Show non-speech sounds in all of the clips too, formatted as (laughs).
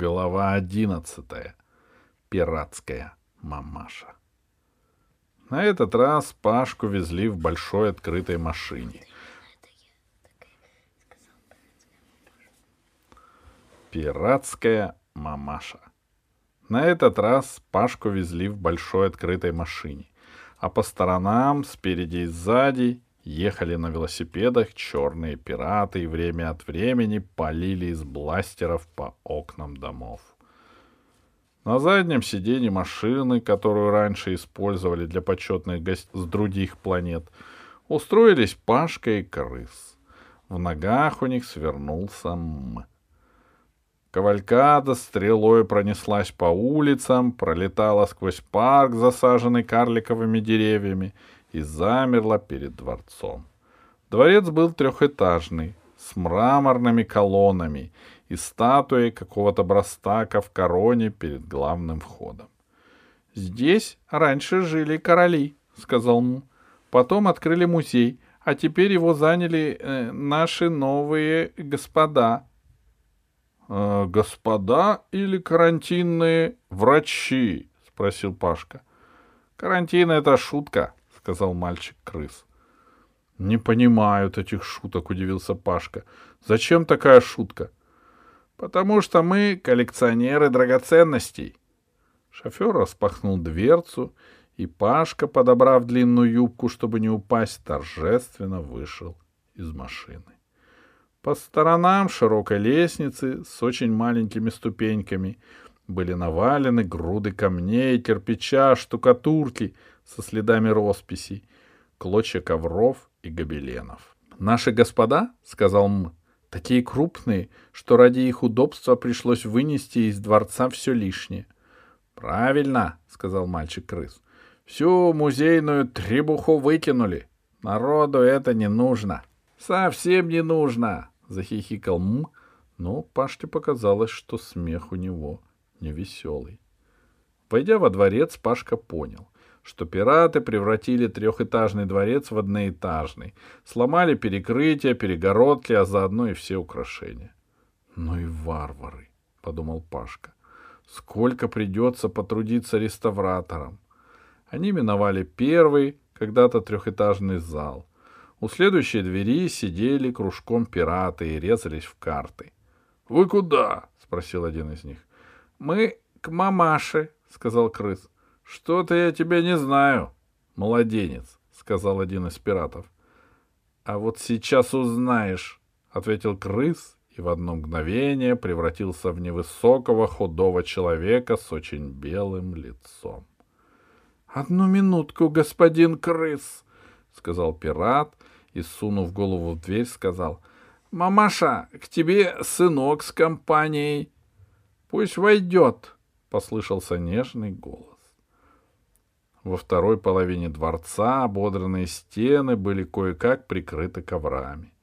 Глава одиннадцатая. Пиратская мамаша. На этот раз Пашку везли в большой открытой машине. Пиратская мамаша. На этот раз Пашку везли в большой открытой машине, а по сторонам, спереди и сзади, ехали на велосипедах черные пираты и время от времени полили из бластеров по окнам домов. На заднем сиденье машины, которую раньше использовали для почетных гостей с других планет, устроились Пашка и крыс. В ногах у них свернулся М. Кавалькада стрелой пронеслась по улицам, пролетала сквозь парк, засаженный карликовыми деревьями, и замерла перед дворцом. Дворец был трехэтажный, с мраморными колоннами и статуей какого-то брастака в короне перед главным входом. «Здесь раньше жили короли», — сказал Му. «Потом открыли музей, а теперь его заняли э, наши новые господа». «Э, «Господа или карантинные врачи?» — спросил Пашка. «Карантин — это шутка», — сказал мальчик-крыс. «Не понимают этих шуток», — удивился Пашка. «Зачем такая шутка?» «Потому что мы коллекционеры драгоценностей». Шофер распахнул дверцу, и Пашка, подобрав длинную юбку, чтобы не упасть, торжественно вышел из машины. По сторонам широкой лестницы с очень маленькими ступеньками были навалены груды камней, кирпича, штукатурки со следами росписей, клочья ковров и гобеленов. «Наши господа, — сказал М, — такие крупные, что ради их удобства пришлось вынести из дворца все лишнее. «Правильно», — сказал мальчик-крыс. «Всю музейную требуху выкинули. Народу это не нужно». «Совсем не нужно», — захихикал М, но Пашке показалось, что смех у него невеселый. Войдя во дворец, Пашка понял, что пираты превратили трехэтажный дворец в одноэтажный, сломали перекрытия, перегородки, а заодно и все украшения. «Ну и варвары», — подумал Пашка. «Сколько придется потрудиться реставраторам». Они миновали первый, когда-то трехэтажный зал. У следующей двери сидели кружком пираты и резались в карты. — Вы куда? — спросил один из них. — Мы к мамаше, — сказал крыс. — Что-то я тебя не знаю. — Младенец, — сказал один из пиратов. — А вот сейчас узнаешь, — ответил крыс и в одно мгновение превратился в невысокого худого человека с очень белым лицом. — Одну минутку, господин крыс, — сказал пират и, сунув голову в дверь, сказал, «Мамаша, к тебе сынок с компанией. Пусть войдет», — послышался нежный голос. Во второй половине дворца ободранные стены были кое-как прикрыты коврами.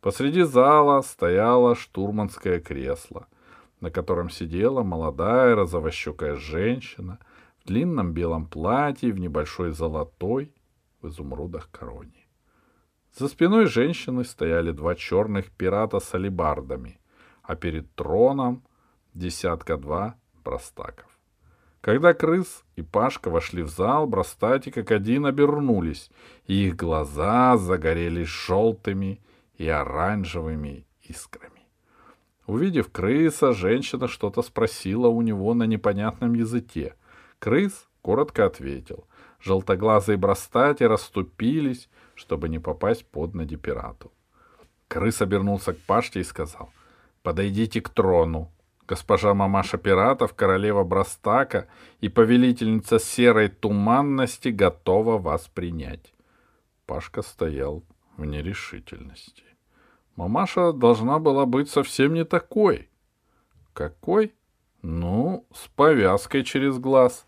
Посреди зала стояло штурманское кресло, на котором сидела молодая розовощекая женщина в длинном белом платье в небольшой золотой в изумрудах короне. За спиной женщины стояли два черных пирата с алибардами, а перед троном десятка-два брастаков. Когда крыс и Пашка вошли в зал, брастати как один обернулись, и их глаза загорелись желтыми и оранжевыми искрами. Увидев крыса, женщина что-то спросила у него на непонятном языке. Крыс коротко ответил. Желтоглазые брастати расступились, чтобы не попасть под ноги пирату. Крыс обернулся к Пашке и сказал, «Подойдите к трону. Госпожа мамаша пиратов, королева Брастака и повелительница серой туманности готова вас принять». Пашка стоял в нерешительности. Мамаша должна была быть совсем не такой. Какой? Ну, с повязкой через глаз.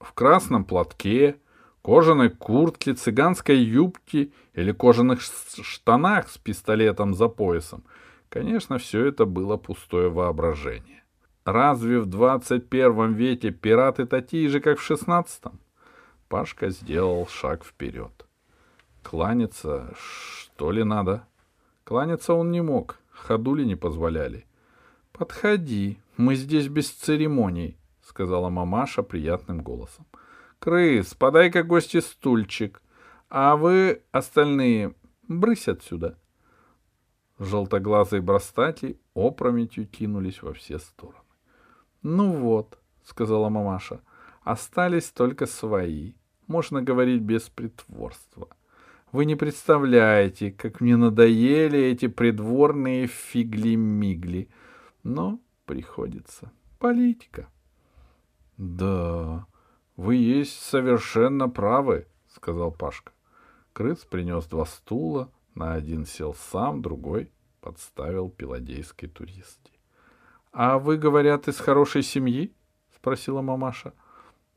В красном платке, кожаной куртке, цыганской юбке или кожаных штанах с пистолетом за поясом. Конечно, все это было пустое воображение. Разве в двадцать первом веке пираты такие же, как в шестнадцатом? Пашка сделал шаг вперед. Кланяться, что ли, надо? Кланяться он не мог, ходули не позволяли. Подходи, мы здесь без церемоний, сказала мамаша приятным голосом. Крыс, подай-ка гости стульчик, а вы остальные брысь отсюда. Желтоглазые брастати опрометью кинулись во все стороны. Ну вот, сказала мамаша, остались только свои. Можно говорить без притворства. Вы не представляете, как мне надоели эти придворные фигли-мигли. Но приходится. Политика. Да, вы есть совершенно правы, сказал Пашка. Крыс принес два стула, на один сел сам, другой подставил пиладейской туристе. — А вы, говорят, из хорошей семьи? — спросила мамаша.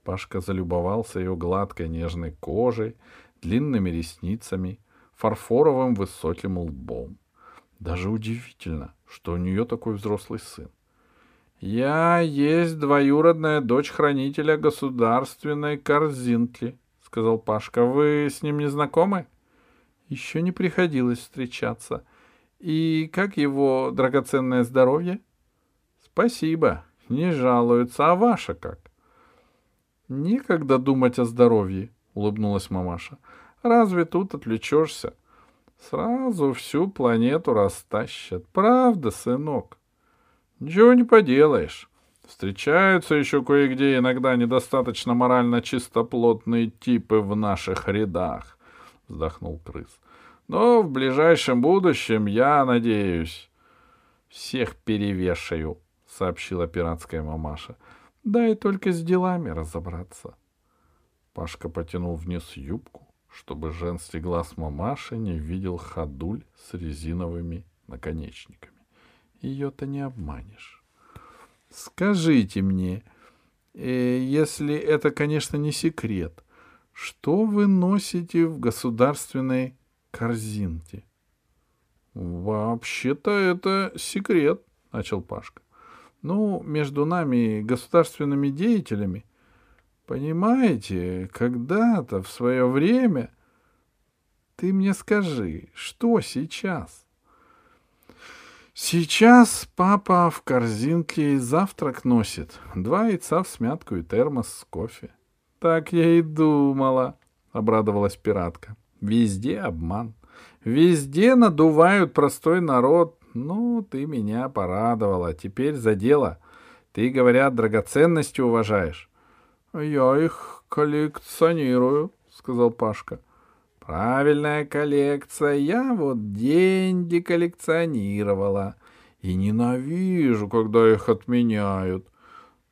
Пашка залюбовался ее гладкой нежной кожей, длинными ресницами, фарфоровым высоким лбом. Даже удивительно, что у нее такой взрослый сын. «Я есть двоюродная дочь хранителя государственной корзинки», — сказал Пашка. «Вы с ним не знакомы?» «Еще не приходилось встречаться. И как его драгоценное здоровье?» «Спасибо, не жалуются. А ваше как?» «Некогда думать о здоровье», — улыбнулась мамаша. «Разве тут отвлечешься? Сразу всю планету растащат. Правда, сынок?» «Ничего не поделаешь. Встречаются еще кое-где иногда недостаточно морально чистоплотные типы в наших рядах», — вздохнул крыс. «Но в ближайшем будущем, я надеюсь, всех перевешаю», — сообщила пиратская мамаша. «Дай только с делами разобраться». Пашка потянул вниз юбку, чтобы женский глаз мамаши не видел ходуль с резиновыми наконечниками. Ее-то не обманешь. Скажите мне, э, если это, конечно, не секрет, что вы носите в государственной корзинке? Вообще-то это секрет, начал Пашка. Ну, между нами, государственными деятелями, Понимаете, когда-то в свое время... Ты мне скажи, что сейчас? Сейчас папа в корзинке завтрак носит. Два яйца в смятку и термос с кофе. Так я и думала, обрадовалась пиратка. Везде обман. Везде надувают простой народ. Ну, ты меня порадовала. Теперь за дело. Ты, говорят, драгоценности уважаешь. «Я их коллекционирую», — сказал Пашка. «Правильная коллекция. Я вот деньги коллекционировала. И ненавижу, когда их отменяют.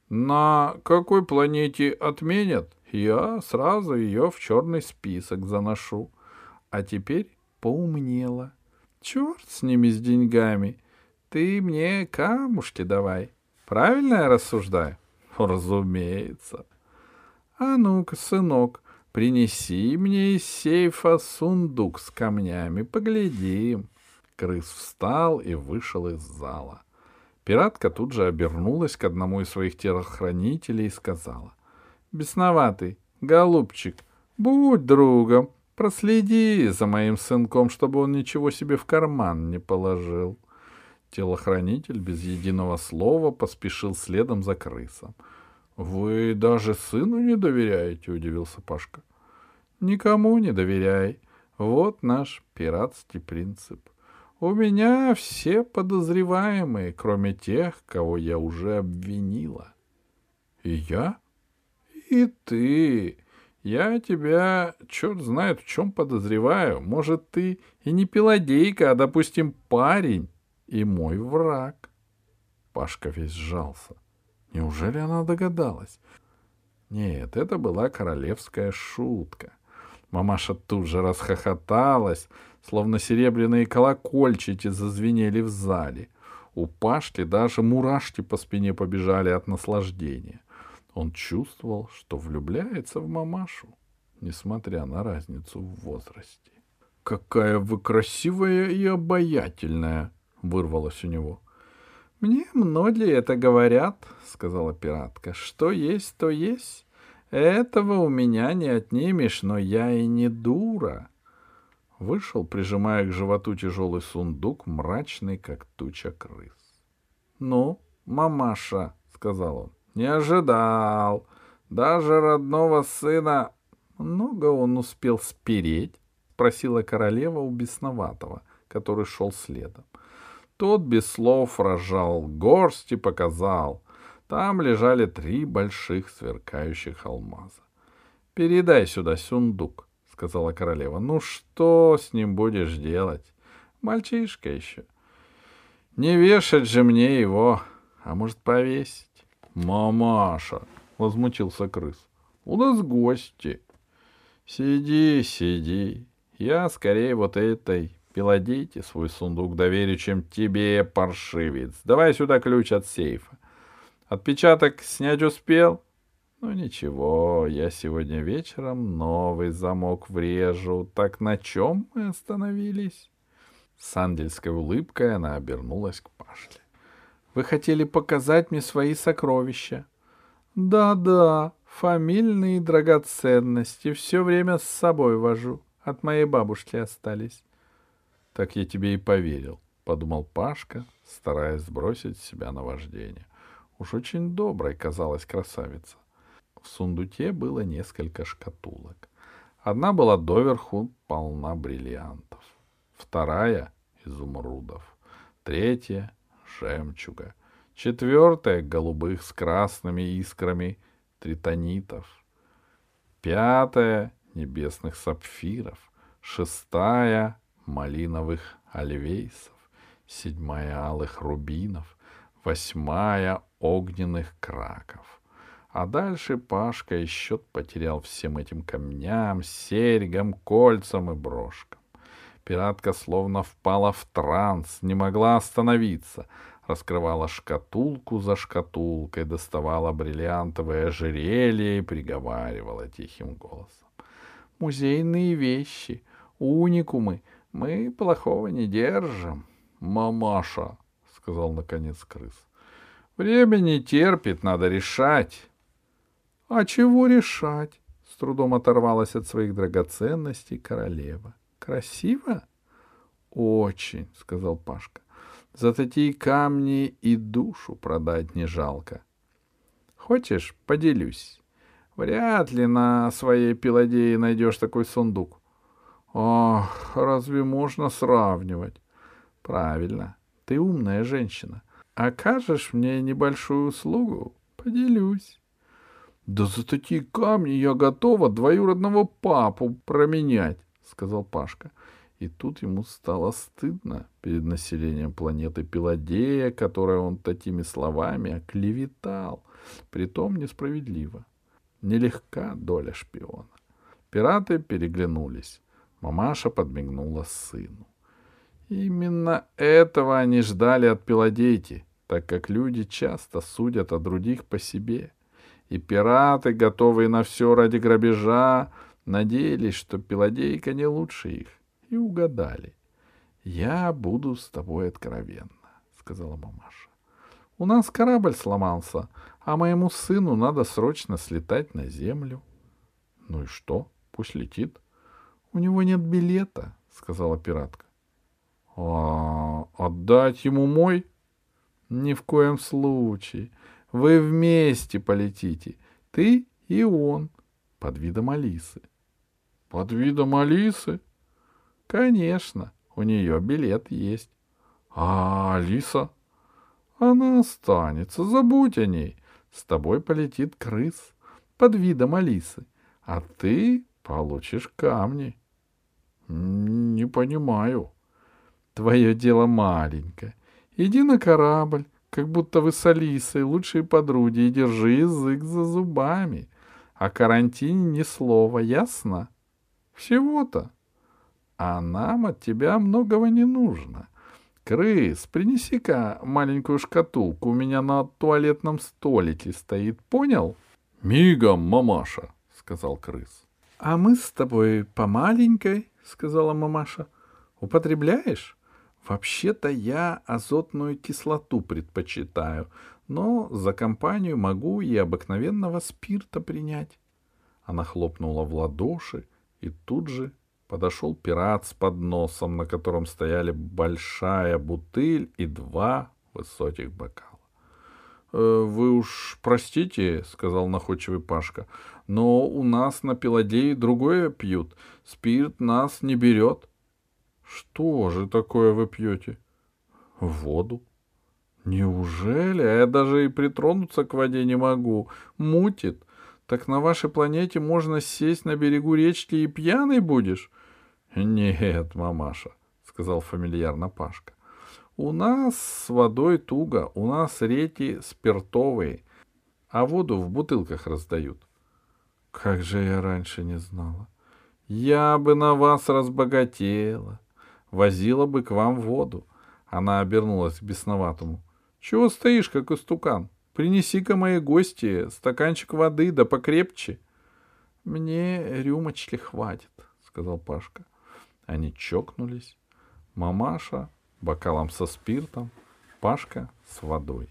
На какой планете отменят, я сразу ее в черный список заношу. А теперь поумнела. Черт с ними, с деньгами. Ты мне камушки давай. Правильно я рассуждаю? (laughs) Разумеется. А ну-ка, сынок, принеси мне из сейфа сундук с камнями, поглядим. Крыс встал и вышел из зала. Пиратка тут же обернулась к одному из своих телохранителей и сказала. — Бесноватый, голубчик, будь другом, проследи за моим сынком, чтобы он ничего себе в карман не положил. Телохранитель без единого слова поспешил следом за крысом. — вы даже сыну не доверяете, удивился Пашка. Никому не доверяй. Вот наш пиратский принцип. У меня все подозреваемые, кроме тех, кого я уже обвинила. И я? И ты. Я тебя, черт знает, в чем подозреваю. Может, ты и не пиладейка, а, допустим, парень и мой враг. Пашка весь сжался. Неужели она догадалась? Нет, это была королевская шутка. Мамаша тут же расхохоталась, словно серебряные колокольчики зазвенели в зале. У Пашки даже мурашки по спине побежали от наслаждения. Он чувствовал, что влюбляется в мамашу, несмотря на разницу в возрасте. «Какая вы красивая и обаятельная!» — вырвалось у него. «Мне многие это говорят», — сказала пиратка. «Что есть, то есть. Этого у меня не отнимешь, но я и не дура». Вышел, прижимая к животу тяжелый сундук, мрачный, как туча крыс. Ну, мамаша, сказал он, не ожидал. Даже родного сына... Много он успел спереть? Спросила королева у бесноватого, который шел следом. Тот без слов разжал горсть и показал. Там лежали три больших сверкающих алмаза. — Передай сюда сундук, — сказала королева. — Ну что с ним будешь делать? Мальчишка еще. Не вешать же мне его, а может повесить? — Мамаша, — возмутился крыс, — у нас гости. — Сиди, сиди. Я скорее вот этой Пиладейте свой сундук доверю, чем тебе, паршивец. Давай сюда ключ от сейфа. Отпечаток снять успел? Ну ничего, я сегодня вечером новый замок врежу. Так на чем мы остановились? С ангельской улыбкой она обернулась к Пашле. Вы хотели показать мне свои сокровища? Да-да, фамильные драгоценности все время с собой вожу. От моей бабушки остались. Так я тебе и поверил, — подумал Пашка, стараясь сбросить с себя наваждение. Уж очень доброй казалась красавица. В сундуке было несколько шкатулок. Одна была доверху полна бриллиантов, вторая — изумрудов, третья — жемчуга, четвертая — голубых с красными искрами тритонитов, пятая — небесных сапфиров, шестая малиновых альвейсов, седьмая алых рубинов, восьмая огненных краков. А дальше Пашка и счет потерял всем этим камням, серьгам, кольцам и брошкам. Пиратка словно впала в транс, не могла остановиться, раскрывала шкатулку за шкатулкой, доставала бриллиантовое ожерелье и приговаривала тихим голосом. «Музейные вещи, уникумы, мы плохого не держим. Мамаша, сказал наконец крыс. Время не терпит, надо решать. А чего решать? С трудом оторвалась от своих драгоценностей королева. Красиво? Очень, сказал Пашка. За такие камни и душу продать не жалко. Хочешь, поделюсь. Вряд ли на своей пиладее найдешь такой сундук. Ах, разве можно сравнивать? Правильно, ты умная женщина. Окажешь мне небольшую услугу? Поделюсь. Да за такие камни я готова двоюродного папу променять, сказал Пашка. И тут ему стало стыдно перед населением планеты Пиладея, которое он такими словами оклеветал, притом несправедливо. Нелегка доля шпиона. Пираты переглянулись. Мамаша подмигнула сыну. Именно этого они ждали от Пиладейти, так как люди часто судят о других по себе. И пираты, готовые на все ради грабежа, надеялись, что Пиладейка не лучше их, и угадали. «Я буду с тобой откровенна», — сказала мамаша. «У нас корабль сломался, а моему сыну надо срочно слетать на землю». «Ну и что? Пусть летит», у него нет билета, сказала пиратка. А отдать ему мой? Ни в коем случае. Вы вместе полетите. Ты и он. Под видом Алисы. Под видом Алисы? Конечно, у нее билет есть. А Алиса? Она останется, забудь о ней. С тобой полетит крыс под видом Алисы, а ты получишь камни. Не понимаю. Твое дело маленькое. Иди на корабль, как будто вы с Алисой лучшие подруги, и держи язык за зубами. О карантине ни слова, ясно? Всего-то. А нам от тебя многого не нужно. Крыс, принеси-ка маленькую шкатулку, у меня на туалетном столике стоит, понял? Мигом, мамаша, сказал крыс. А мы с тобой по маленькой — сказала мамаша. «Употребляешь?» «Вообще-то я азотную кислоту предпочитаю, но за компанию могу и обыкновенного спирта принять». Она хлопнула в ладоши, и тут же подошел пират с подносом, на котором стояли большая бутыль и два высоких бокала. «Э, «Вы уж простите, — сказал находчивый Пашка, — но у нас на Пеладее другое пьют. Спирт нас не берет». «Что же такое вы пьете?» «Воду». «Неужели? А я даже и притронуться к воде не могу. Мутит. Так на вашей планете можно сесть на берегу речки и пьяный будешь?» «Нет, мамаша», — сказал фамильярно Пашка. У нас с водой туго, у нас реки спиртовые, а воду в бутылках раздают. Как же я раньше не знала. Я бы на вас разбогатела, возила бы к вам воду. Она обернулась к бесноватому. Чего стоишь, как истукан? Принеси-ка мои гости стаканчик воды, да покрепче. Мне рюмочки хватит, сказал Пашка. Они чокнулись. Мамаша бокалом со спиртом, Пашка с водой.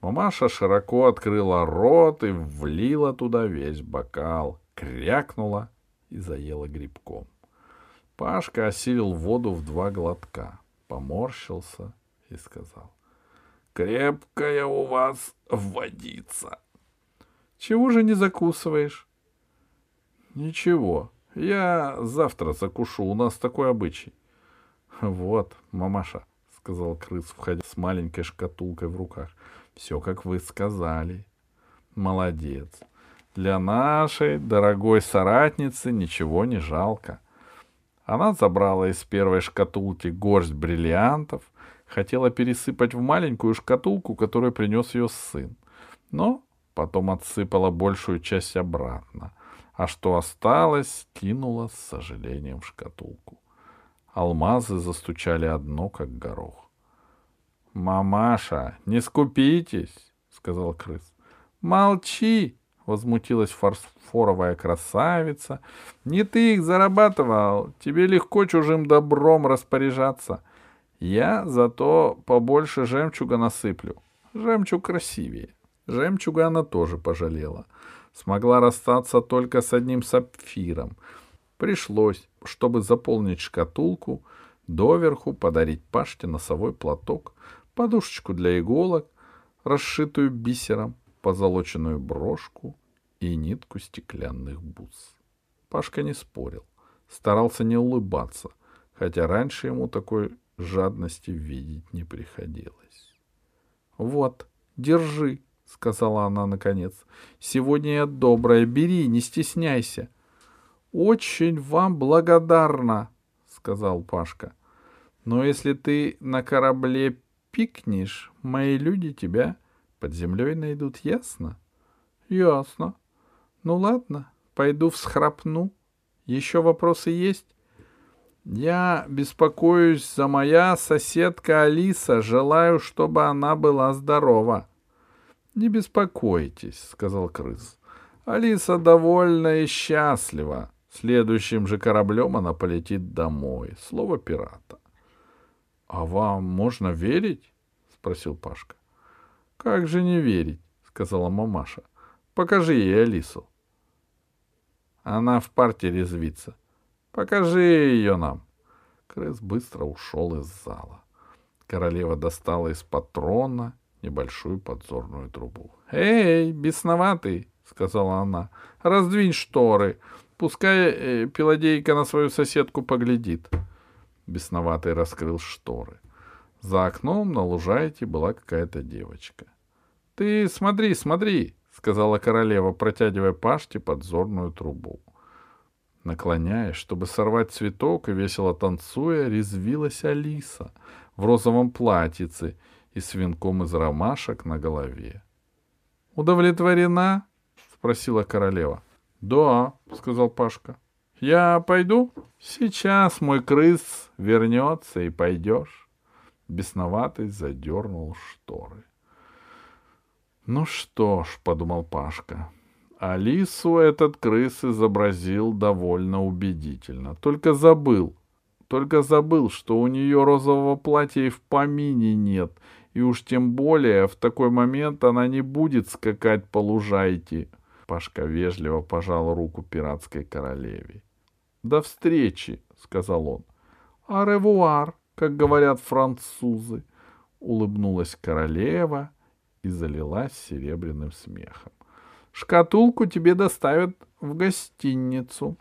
Мамаша широко открыла рот и влила туда весь бокал, крякнула и заела грибком. Пашка осилил воду в два глотка, поморщился и сказал. — Крепкая у вас водица. — Чего же не закусываешь? — Ничего, я завтра закушу, у нас такой обычай. Вот, мамаша, сказал крыс, входя с маленькой шкатулкой в руках. Все, как вы сказали. Молодец. Для нашей дорогой соратницы ничего не жалко. Она забрала из первой шкатулки горсть бриллиантов, хотела пересыпать в маленькую шкатулку, которую принес ее сын. Но потом отсыпала большую часть обратно, а что осталось, кинула с сожалением в шкатулку. Алмазы застучали одно, как горох. — Мамаша, не скупитесь, — сказал крыс. — Молчи, — возмутилась фарфоровая красавица. — Не ты их зарабатывал, тебе легко чужим добром распоряжаться. Я зато побольше жемчуга насыплю. Жемчуг красивее. Жемчуга она тоже пожалела. Смогла расстаться только с одним сапфиром — Пришлось, чтобы заполнить шкатулку, доверху подарить Пашке носовой платок, подушечку для иголок, расшитую бисером, позолоченную брошку и нитку стеклянных бус. Пашка не спорил, старался не улыбаться, хотя раньше ему такой жадности видеть не приходилось. — Вот, держи, — сказала она наконец. — Сегодня я добрая, бери, не стесняйся. — очень вам благодарна, сказал Пашка. Но если ты на корабле пикнешь, мои люди тебя под землей найдут, ясно? Ясно. Ну ладно, пойду всхрапну. Еще вопросы есть? Я беспокоюсь за моя соседка Алиса, желаю, чтобы она была здорова. Не беспокойтесь, сказал крыс. Алиса довольна и счастлива. Следующим же кораблем она полетит домой. Слово пирата. — А вам можно верить? — спросил Пашка. — Как же не верить? — сказала мамаша. — Покажи ей Алису. Она в парте резвится. Покажи ее нам. Крыс быстро ушел из зала. Королева достала из патрона небольшую подзорную трубу. — Эй, бесноватый! — сказала она. — Раздвинь шторы. Пускай э, Пеладейка на свою соседку поглядит. Бесноватый раскрыл шторы. За окном на лужайке была какая-то девочка. — Ты смотри, смотри, — сказала королева, протягивая Пашке подзорную трубу. Наклоняясь, чтобы сорвать цветок и весело танцуя, резвилась Алиса в розовом платьице и с венком из ромашек на голове. — Удовлетворена? — спросила королева. Да, сказал Пашка. Я пойду? Сейчас мой крыс вернется и пойдешь. Бесноватый задернул шторы. Ну что ж, подумал Пашка, Алису этот крыс изобразил довольно убедительно. Только забыл, только забыл, что у нее розового платья и в помине нет, и уж тем более в такой момент она не будет скакать по лужайке, Пашка вежливо пожал руку пиратской королеве. «До встречи», — сказал он. «Аревуар», как говорят французы. — улыбнулась королева и залилась серебряным смехом. — Шкатулку тебе доставят в гостиницу.